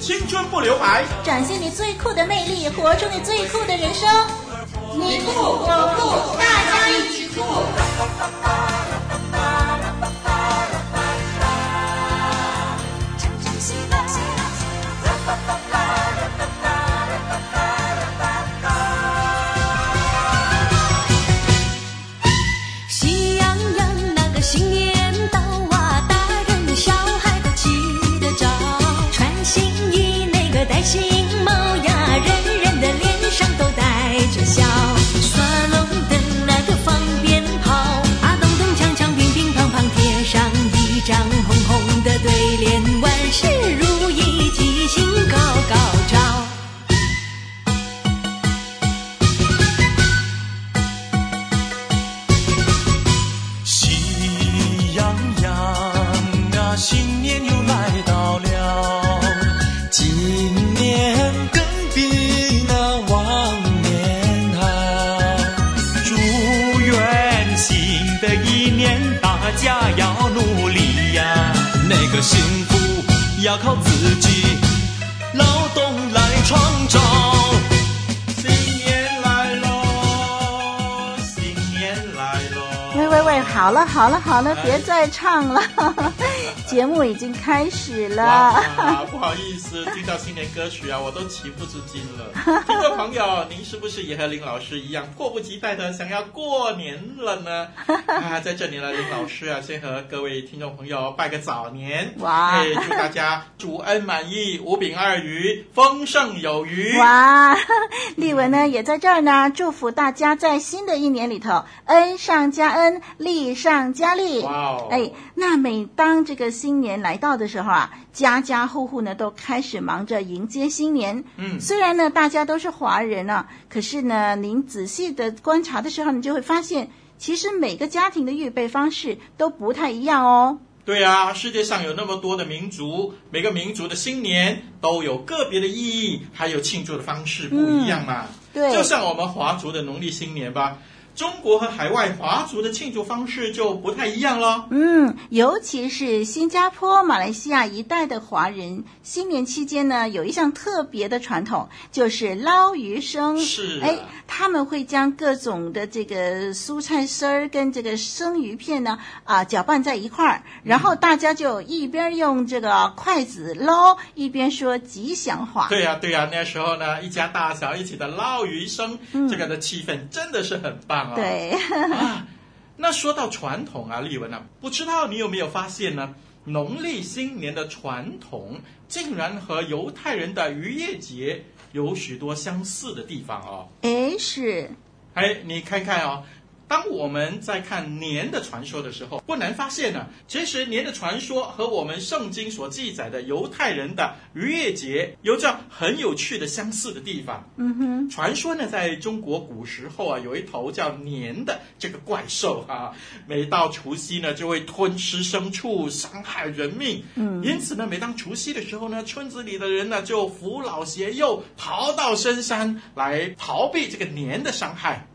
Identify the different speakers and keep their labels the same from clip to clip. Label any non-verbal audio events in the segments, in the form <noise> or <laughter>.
Speaker 1: 青春不留白，
Speaker 2: 展现你最酷的魅力，活出你最酷的人生。
Speaker 3: 你酷我酷，大家一起酷！
Speaker 4: 年，大家要努力呀，那个
Speaker 1: 幸福要靠自己劳动
Speaker 2: 来创造。好了好了好了，别再唱了。<laughs> 节目已经开始了，
Speaker 1: 啊，<laughs> 不好意思，听到新年歌曲啊，我都情不自禁了。<laughs> 听众朋友，您是不是也和林老师一样，迫不及待的想要过年了呢？啊，在这里呢，林老师啊，先和各位听众朋友拜个早年，
Speaker 2: 哇！
Speaker 1: 哎，祝大家主恩满意，五饼二鱼，丰盛有余。
Speaker 2: 哇！丽文呢，也在这儿呢，祝福大家在新的一年里头，恩上加恩，利上加利。
Speaker 1: 哇哦！
Speaker 2: 哎，那每当这个。新年来到的时候啊，家家户户呢都开始忙着迎接新年。
Speaker 1: 嗯，
Speaker 2: 虽然呢大家都是华人啊，可是呢，您仔细的观察的时候，你就会发现，其实每个家庭的预备方式都不太一样哦。
Speaker 1: 对啊，世界上有那么多的民族，每个民族的新年都有个别的意义，还有庆祝的方式不一样嘛。
Speaker 2: 嗯，对，
Speaker 1: 就像我们华族的农历新年吧。中国和海外华族的庆祝方式就不太一样了。
Speaker 2: 嗯，尤其是新加坡、马来西亚一带的华人，新年期间呢，有一项特别的传统，就是捞鱼生。
Speaker 1: 是，
Speaker 2: 哎，他们会将各种的这个蔬菜丝儿跟这个生鱼片呢，啊，搅拌在一块儿，然后大家就一边用这个筷子捞，一边说吉祥话。
Speaker 1: 对呀，对呀，那时候呢，一家大小一起的捞鱼生，嗯，这个的气氛真的是很棒。
Speaker 2: 对 <laughs>
Speaker 1: 啊，那说到传统啊，丽文啊，不知道你有没有发现呢？农历新年的传统竟然和犹太人的逾越节有许多相似的地方哦。
Speaker 2: 哎，是，
Speaker 1: 哎，你看看哦。当我们在看年的传说的时候，不难发现呢，其实年的传说和我们圣经所记载的犹太人的逾越节有着很有趣的相似的地方。
Speaker 2: 嗯哼，
Speaker 1: 传说呢，在中国古时候啊，有一头叫年的这个怪兽啊，每到除夕呢，就会吞吃牲畜，伤害人命。
Speaker 2: 嗯，
Speaker 1: 因此呢，每当除夕的时候呢，村子里的人呢，就扶老携幼，逃到深山来逃避这个年的伤害。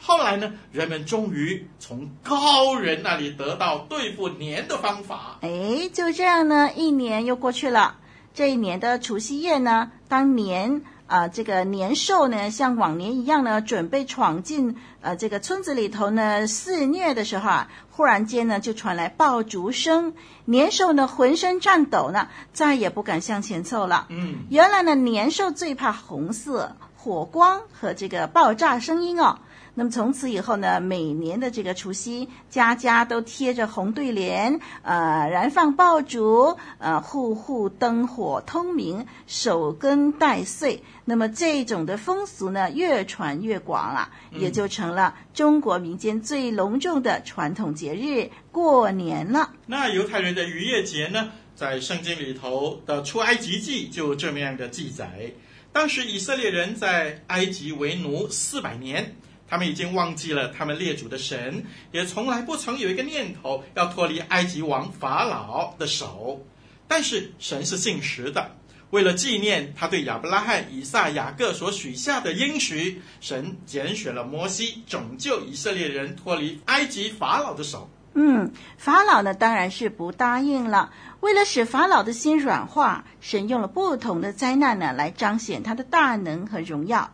Speaker 1: 后来呢，人们终于从高人那里得到对付年的方法。
Speaker 2: 哎，就这样呢，一年又过去了。这一年的除夕夜呢，当年啊、呃，这个年兽呢，像往年一样呢，准备闯进呃这个村子里头呢肆虐的时候啊，忽然间呢，就传来爆竹声。年兽呢，浑身颤抖呢，再也不敢向前凑了。
Speaker 1: 嗯，
Speaker 2: 原来呢，年兽最怕红色、火光和这个爆炸声音哦。那么从此以后呢，每年的这个除夕，家家都贴着红对联，呃，燃放爆竹，呃，户户灯火通明，守更待岁。那么这种的风俗呢，越传越广啊，也就成了中国民间最隆重的传统节日——过年了。
Speaker 1: 那犹太人的逾越节呢，在圣经里头的出埃及记就这么样的记载：当时以色列人在埃及为奴四百年。他们已经忘记了他们列祖的神，也从来不曾有一个念头要脱离埃及王法老的手。但是神是信实的，为了纪念他对亚伯拉罕、以撒、雅各所许下的应许，神拣选了摩西，拯救以色列人脱离埃及法老的手。
Speaker 2: 嗯，法老呢当然是不答应了。为了使法老的心软化，神用了不同的灾难呢来彰显他的大能和荣耀。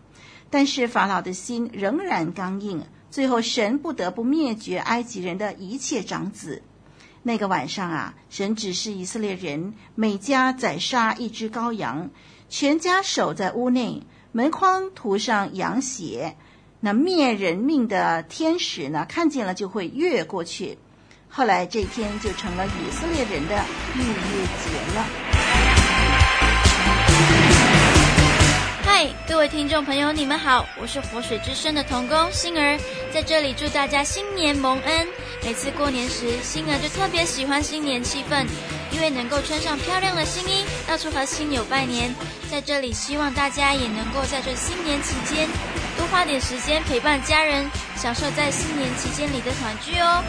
Speaker 2: 但是法老的心仍然刚硬，最后神不得不灭绝埃及人的一切长子。那个晚上啊，神指示以色列人每家宰杀一只羔羊，全家守在屋内，门框涂上羊血。那灭人命的天使呢，看见了就会越过去。后来这天就成了以色列人的逾越节了。
Speaker 5: 嗨，各位听众朋友，你们好，我是活水之声的童工心儿，在这里祝大家新年蒙恩。每次过年时，心儿就特别喜欢新年气氛，因为能够穿上漂亮的新衣，到处和亲友拜年。在这里，希望大家也能够在这新年期间。多花点时间陪伴家人，享受在新年期间里的团聚哦。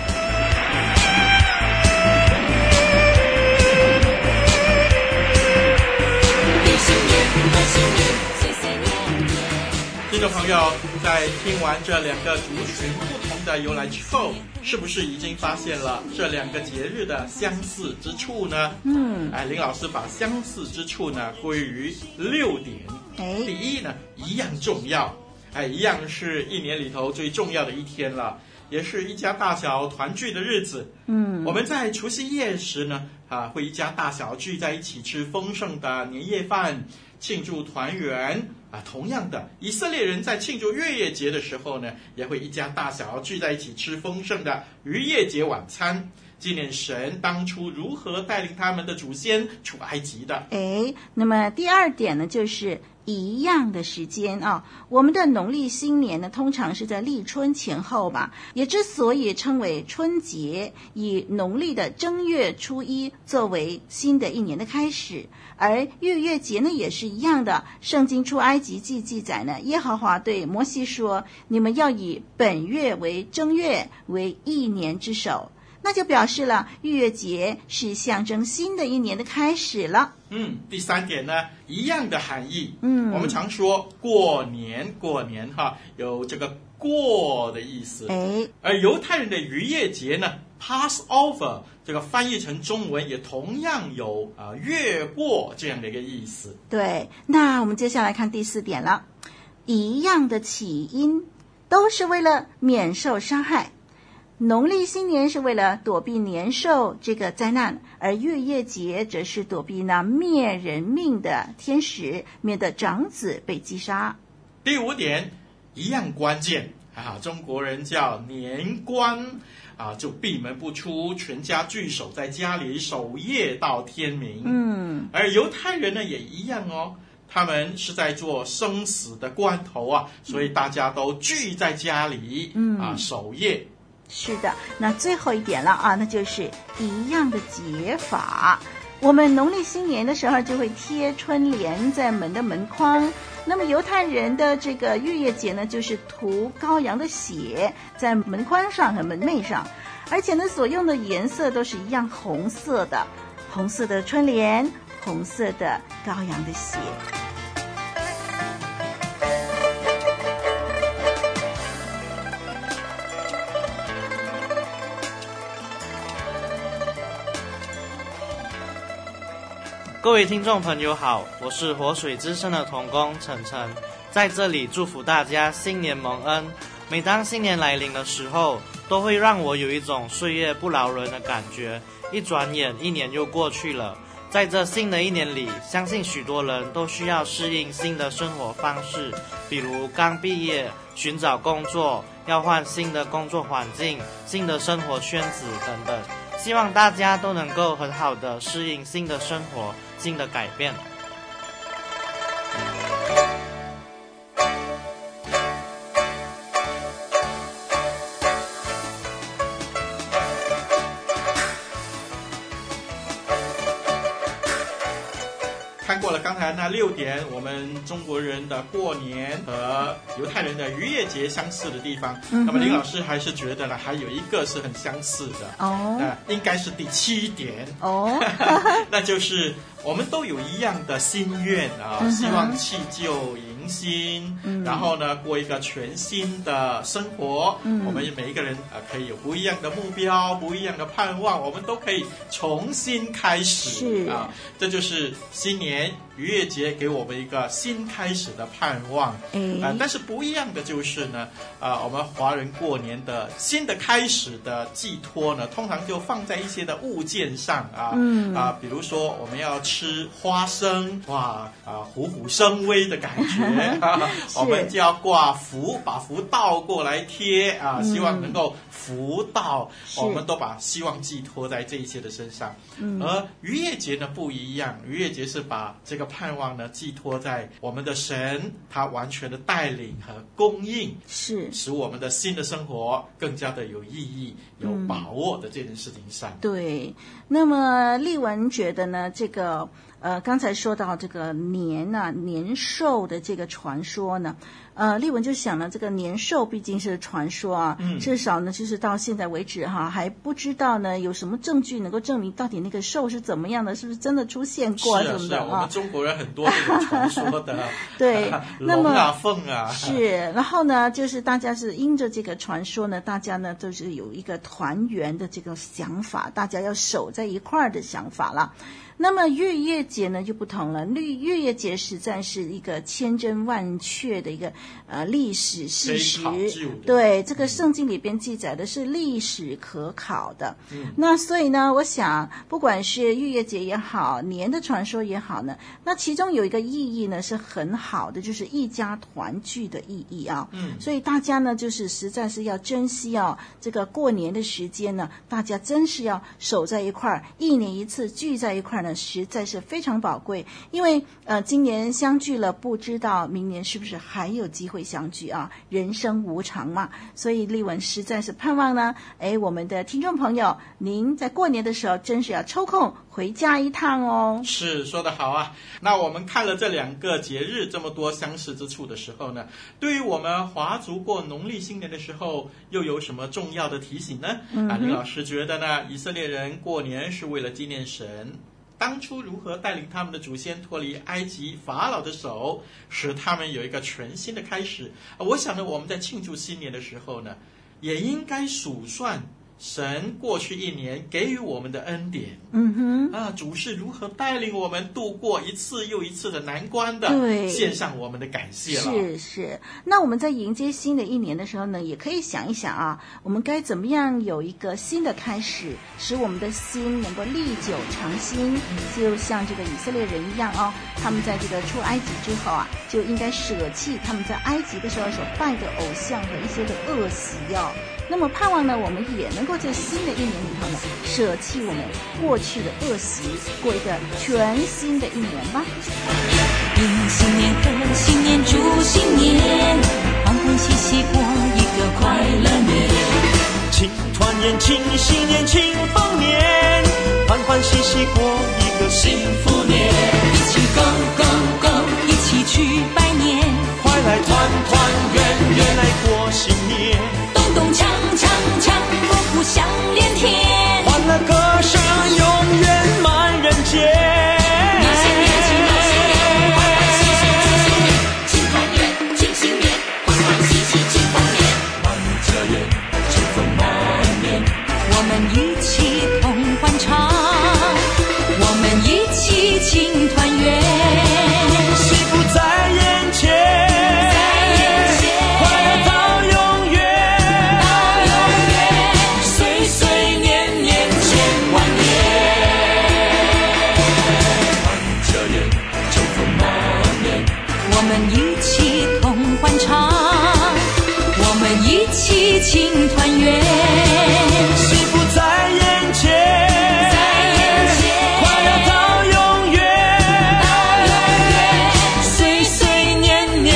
Speaker 1: 新年，新年听众朋友，在听完这两个族群不同的由来之后，是不是已经发现了这两个节日的相似之处呢？嗯，哎，林老师把相似之处呢归于六点。哎，第一呢，一样重要。哎，一样是一年里头最重要的一天了，也是一家大小团聚的日子。嗯，我们在除夕夜时呢，啊，会一家大小聚在一起吃丰盛的年夜饭，庆祝团圆。啊，同样的，以色列人在庆祝月夜节的时候呢，也会一家大小聚在一起吃丰盛的逾越节晚餐，纪念神当初如何带领他们的祖先出埃及的。
Speaker 2: 哎，那么第二点呢，就是。一样的时间啊，我们的农历新年呢，通常是在立春前后吧。也之所以称为春节，以农历的正月初一作为新的一年的开始，而逾越节呢也是一样的。圣经出埃及记记载呢，耶和华对摩西说：“你们要以本月为正月，为一年之首。”那就表示了逾越节是象征新的一年的开始了。
Speaker 1: 嗯，第三点呢，一样的含义。嗯，我们常说过年，过年哈，有这个过的意思。哎，而犹太人的逾越节呢，Passover，这个翻译成中文也同样有啊越过这样的一个意思。
Speaker 2: 对，那我们接下来看第四点了，一样的起因都是为了免受伤害。农历新年是为了躲避年兽这个灾难，而月夜节则是躲避那灭人命的天使，免得长子被击杀。
Speaker 1: 第五点一样关键啊，中国人叫年关啊，就闭门不出，全家聚守在家里守夜到天明。嗯，而犹太人呢也一样哦，他们是在做生死的关头啊，所以大家都聚在家里，嗯啊守夜。
Speaker 2: 是的，那最后一点了啊，那就是一样的解法。我们农历新年的时候就会贴春联在门的门框，那么犹太人的这个逾越节呢，就是涂羔羊的血在门框上和门楣上，而且呢，所用的颜色都是一样红色的，红色的春联，红色的羔羊的血。
Speaker 6: 各位听众朋友好，我是活水之声的童工晨晨，在这里祝福大家新年蒙恩。每当新年来临的时候，都会让我有一种岁月不饶人的感觉。一转眼，一年又过去了。在这新的一年里，相信许多人都需要适应新的生活方式，比如刚毕业寻找工作，要换新的工作环境、新的生活圈子等等。希望大家都能够很好的适应新的生活。新的改变。
Speaker 1: 看过了刚才那六点，我们中国人的过年和犹太人的逾越节相似的地方，嗯、那么林老师还是觉得呢，还有一个是很相似的。哦，那应该是第七点。哦，<laughs> 那就是。我们都有一样的心愿啊，希望弃旧迎新，嗯、然后呢，过一个全新的生活。嗯、我们每一个人啊、呃，可以有不一样的目标，不一样的盼望，我们都可以重新开始。是啊，这就是新年逾越节给我们一个新开始的盼望。嗯、呃，但是不一样的就是呢，啊、呃，我们华人过年的新的开始的寄托呢，通常就放在一些的物件上啊，嗯。啊，比如说我们要吃花生，哇啊，虎虎生威的感觉，<laughs> 啊、我们就要挂福，把福倒过来贴啊，希望能够福到，嗯、我们都把希望寄托在这一些的身上。嗯，而逾越节呢不一样，逾越节是把这个盼望呢寄托在我们的神，他完全的带领和供应，是使我们的新的生活更加的有意义、有把握的这件事情上。嗯、
Speaker 2: 对，那么丽文觉得呢，这个。呃，刚才说到这个年呐、啊，年兽的这个传说呢，呃，丽文就想了，这个年兽毕竟是传说啊，嗯、至少呢，就是到现在为止哈，还不知道呢有什么证据能够证明到底那个兽是怎么样的，是不是真的出现过什么的啊？
Speaker 1: 是啊，我们中国人很多这种传说的，<laughs>
Speaker 2: 对，那么
Speaker 1: 龙啊凤啊，
Speaker 2: 是，然后呢，就是大家是因着这个传说呢，大家呢就是有一个团圆的这个想法，大家要守在一块儿的想法了。那么月月节呢就不同了，逾逾越节实在是一个千真万确的一个呃历史事实，对这个圣经里边记载的是历史可考的。嗯，那所以呢，我想不管是月月节也好，年的传说也好呢，那其中有一个意义呢是很好的，就是一家团聚的意义啊。嗯，所以大家呢就是实在是要珍惜哦，这个过年的时间呢，大家真是要守在一块儿，一年一次聚在一块儿。实在是非常宝贵，因为呃，今年相聚了，不知道明年是不是还有机会相聚啊？人生无常嘛，所以丽文实在是盼望呢，哎，我们的听众朋友，您在过年的时候，真是要抽空回家一趟哦。
Speaker 1: 是说得好啊。那我们看了这两个节日这么多相似之处的时候呢，对于我们华族过农历新年的时候，又有什么重要的提醒呢？嗯、啊，李老师觉得呢，以色列人过年是为了纪念神。当初如何带领他们的祖先脱离埃及法老的手，使他们有一个全新的开始？我想呢，我们在庆祝新年的时候呢，也应该数算。神过去一年给予我们的恩典，嗯哼，啊，主是如何带领我们度过一次又一次的难关的？对，献上我们的感谢了。
Speaker 2: 是是，那我们在迎接新的一年的时候呢，也可以想一想啊，我们该怎么样有一个新的开始，使我们的心能够历久常新，就像这个以色列人一样哦，他们在这个出埃及之后啊，就应该舍弃他们在埃及的时候所拜的偶像和一些的恶习哦。那么盼望呢，我们也能够在新的一年里头呢，舍弃我们过去的恶习，过一个全新的一年吧。
Speaker 7: 迎新年贺新年祝新年，欢欢喜喜过一个快乐年。
Speaker 4: 庆团圆庆新年庆丰年，欢欢喜喜过一个幸福年。
Speaker 7: 一起 go 我们一起同欢唱，
Speaker 4: 我们一起庆团圆。幸福在
Speaker 7: 眼前，在眼前，快乐到永
Speaker 4: 远。年年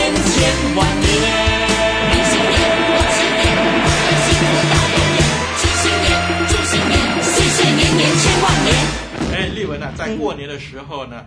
Speaker 4: 岁岁，年年千万
Speaker 1: 年。哎，丽文呢，在过年的时候呢。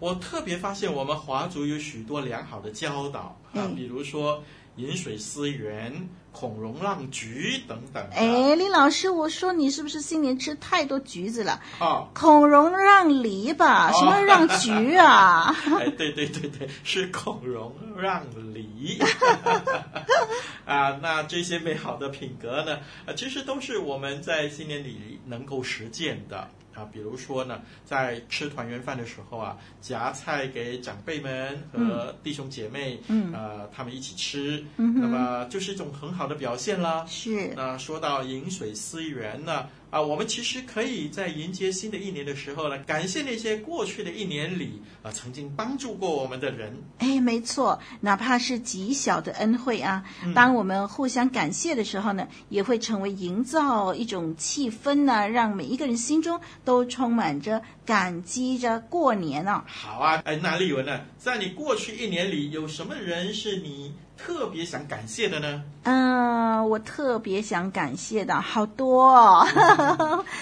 Speaker 1: 我特别发现我们华族有许多良好的教导啊，比如说饮水思源、孔融让菊等等。
Speaker 2: 哎，李老师，我说你是不是新年吃太多橘子了？
Speaker 1: 哦，
Speaker 2: 孔融让梨吧？什么让菊啊？<laughs>
Speaker 1: 哎，对对对对，是孔融让梨。<laughs> 啊，那这些美好的品格呢，啊，其实都是我们在新年里能够实践的。啊，比如说呢，在吃团圆饭的时候啊，夹菜给长辈们和弟兄姐妹，嗯，呃，他们一起吃，嗯，那么就是一种很好的表现啦。
Speaker 2: 是。
Speaker 1: 那说到饮水思源呢？啊，我们其实可以在迎接新的一年的时候呢，感谢那些过去的一年里啊曾经帮助过我们的人。
Speaker 2: 哎，没错，哪怕是极小的恩惠啊，嗯、当我们互相感谢的时候呢，也会成为营造一种气氛呢，让每一个人心中都充满着感激着过年啊。
Speaker 1: 好啊，哎，那丽文呢，在你过去一年里，有什么人是你特别想感谢的呢？
Speaker 2: 嗯、呃，我特别想感谢的好多哦。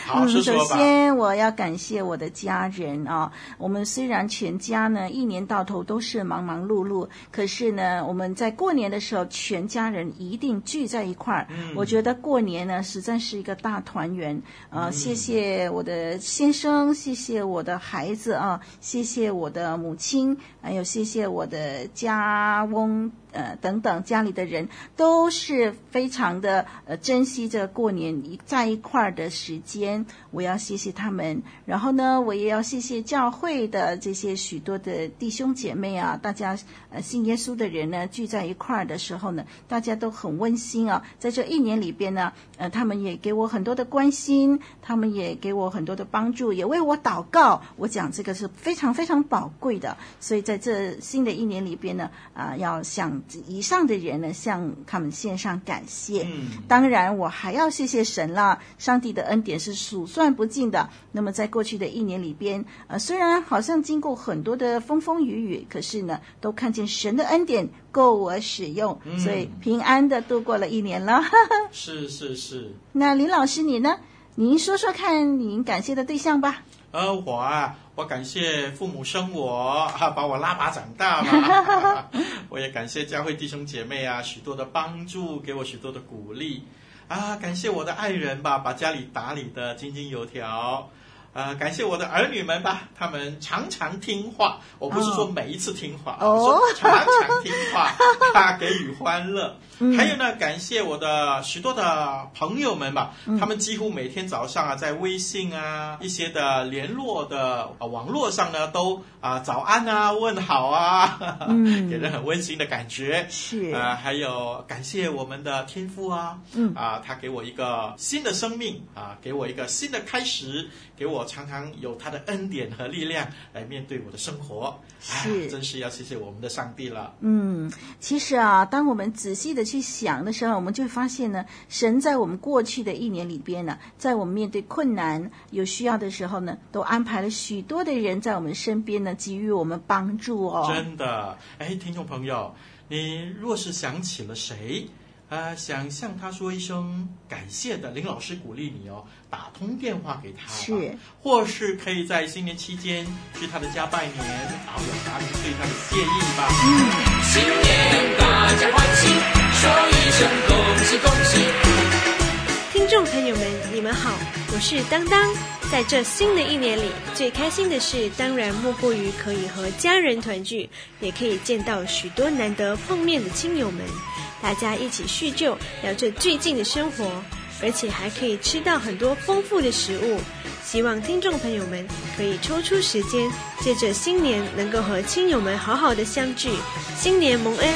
Speaker 1: 好，
Speaker 2: 嗯，首先我要感谢我的家人啊。我们虽然全家呢一年到头都是忙忙碌碌，可是呢我们在过年的时候，全家人一定聚在一块儿。嗯，我觉得过年呢实在是一个大团圆。呃，谢谢我的先生，谢谢我的孩子啊，谢谢我的母亲，还有谢谢我的家翁。呃，等等，家里的人都是非常的呃珍惜这过年一在一块儿的时间，我要谢谢他们。然后呢，我也要谢谢教会的这些许多的弟兄姐妹啊，大家呃信耶稣的人呢聚在一块儿的时候呢，大家都很温馨啊。在这一年里边呢，呃，他们也给我很多的关心，他们也给我很多的帮助，也为我祷告。我讲这个是非常非常宝贵的，所以在这新的一年里边呢，啊、要想。以上的人呢，向他们献上感谢。嗯，当然我还要谢谢神了。上帝的恩典是数算不尽的。那么在过去的一年里边，呃，虽然好像经过很多的风风雨雨，可是呢，都看见神的恩典够我使用，嗯，所以平安的度过了一年了。<laughs>
Speaker 1: 是是是。
Speaker 2: 那林老师你呢？您说说看，您感谢的对象吧。
Speaker 1: 而，我啊，我感谢父母生我，哈，<laughs> 把我拉拔长大嘛。<laughs> 我也感谢教会弟兄姐妹啊，许多的帮助，给我许多的鼓励。啊，感谢我的爱人吧，把家里打理的井井有条。啊，感谢我的儿女们吧，他们常常听话。我不是说每一次听话，哦、我说常常听话，<laughs> 他给予欢乐。嗯、还有呢，感谢我的许多的朋友们吧，嗯、他们几乎每天早上啊，在微信啊一些的联络的啊网络上呢，都啊早安啊问好啊，嗯、<laughs> 给人很温馨的感觉。
Speaker 2: 是
Speaker 1: 啊，还有感谢我们的天父啊，嗯啊，他给我一个新的生命啊，给我一个新的开始，给我常常有他的恩典和力量来面对我的生活。
Speaker 2: 是，
Speaker 1: 真是要谢谢我们的上帝了。
Speaker 2: 嗯，其实啊，当我们仔细的。去想的时候，我们就会发现呢，神在我们过去的一年里边呢，在我们面对困难、有需要的时候呢，都安排了许多的人在我们身边呢，给予我们帮助哦。
Speaker 1: 真的，哎，听众朋友，你若是想起了谁，呃，想向他说一声感谢的，林老师鼓励你哦，打通电话给他，
Speaker 2: 是，
Speaker 1: 或是可以在新年期间去他的家拜年，然后表达你对他的谢意吧。
Speaker 2: 嗯，
Speaker 3: 新年大家欢喜。说一声恭喜恭喜！
Speaker 8: 听众朋友们，你们好，我是当当。在这新的一年里，最开心的事当然莫过于可以和家人团聚，也可以见到许多难得碰面的亲友们，大家一起叙旧，聊着最近的生活，而且还可以吃到很多丰富的食物。希望听众朋友们可以抽出时间，借着新年能够和亲友们好好的相聚，新年蒙恩。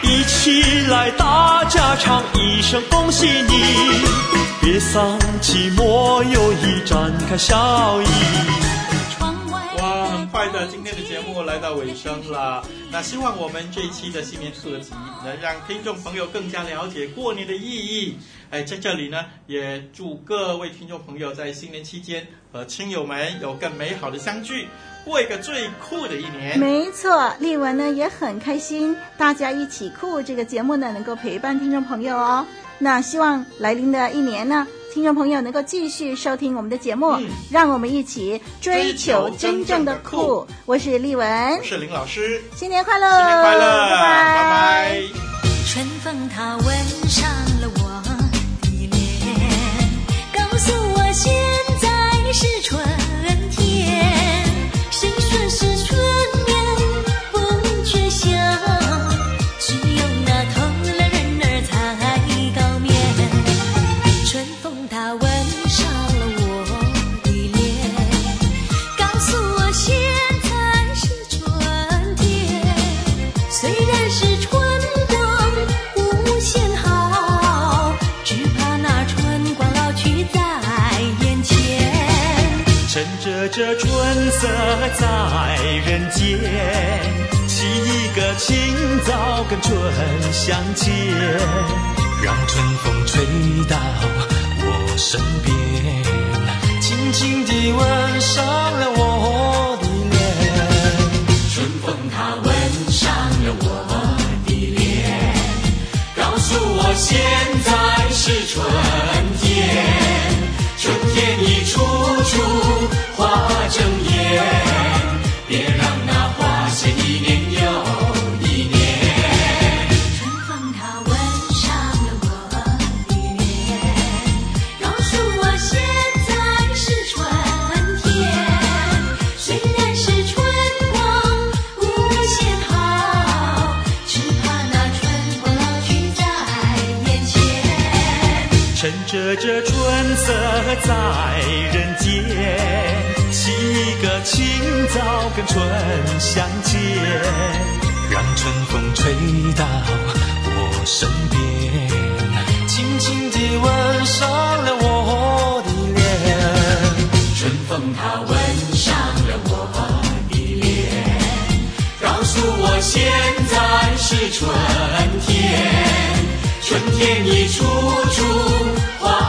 Speaker 4: 一起来，大家唱一声恭喜你，别丧寂寞，友谊展开笑意。
Speaker 1: 哇，很快的，今天的节目来到尾声了。那希望我们这一期的新年特辑能让听众朋友更加了解过年的意义。哎，在这里呢，也祝各位听众朋友在新年期间和亲友们有更美好的相聚。过一个最酷的一年，
Speaker 2: 没错，丽文呢也很开心，大家一起酷这个节目呢能够陪伴听众朋友哦。那希望来临的一年呢，听众朋友能够继续收听我们的节目，
Speaker 1: 嗯。
Speaker 2: 让我们一起追求真正的酷。我是丽文。
Speaker 1: 我，是林老师，
Speaker 2: 新年快乐！
Speaker 1: 新年快乐，
Speaker 2: 拜拜。
Speaker 1: 拜拜
Speaker 7: 春风它吻上了我的脸，告诉我现在是春这春
Speaker 4: 色在人间，起一个清早跟春相见，让春风吹到我身边，轻轻地吻上了我的脸。
Speaker 3: 春风它吻上了我的脸，告诉我现在是春天。春天已处处花
Speaker 4: 正艳，色在人间，沏一个清早跟春相见，让春风吹到我身边，轻轻地吻上了我的脸。
Speaker 3: 春风它吻上了我的脸，告诉我现在是春天。春天已处处花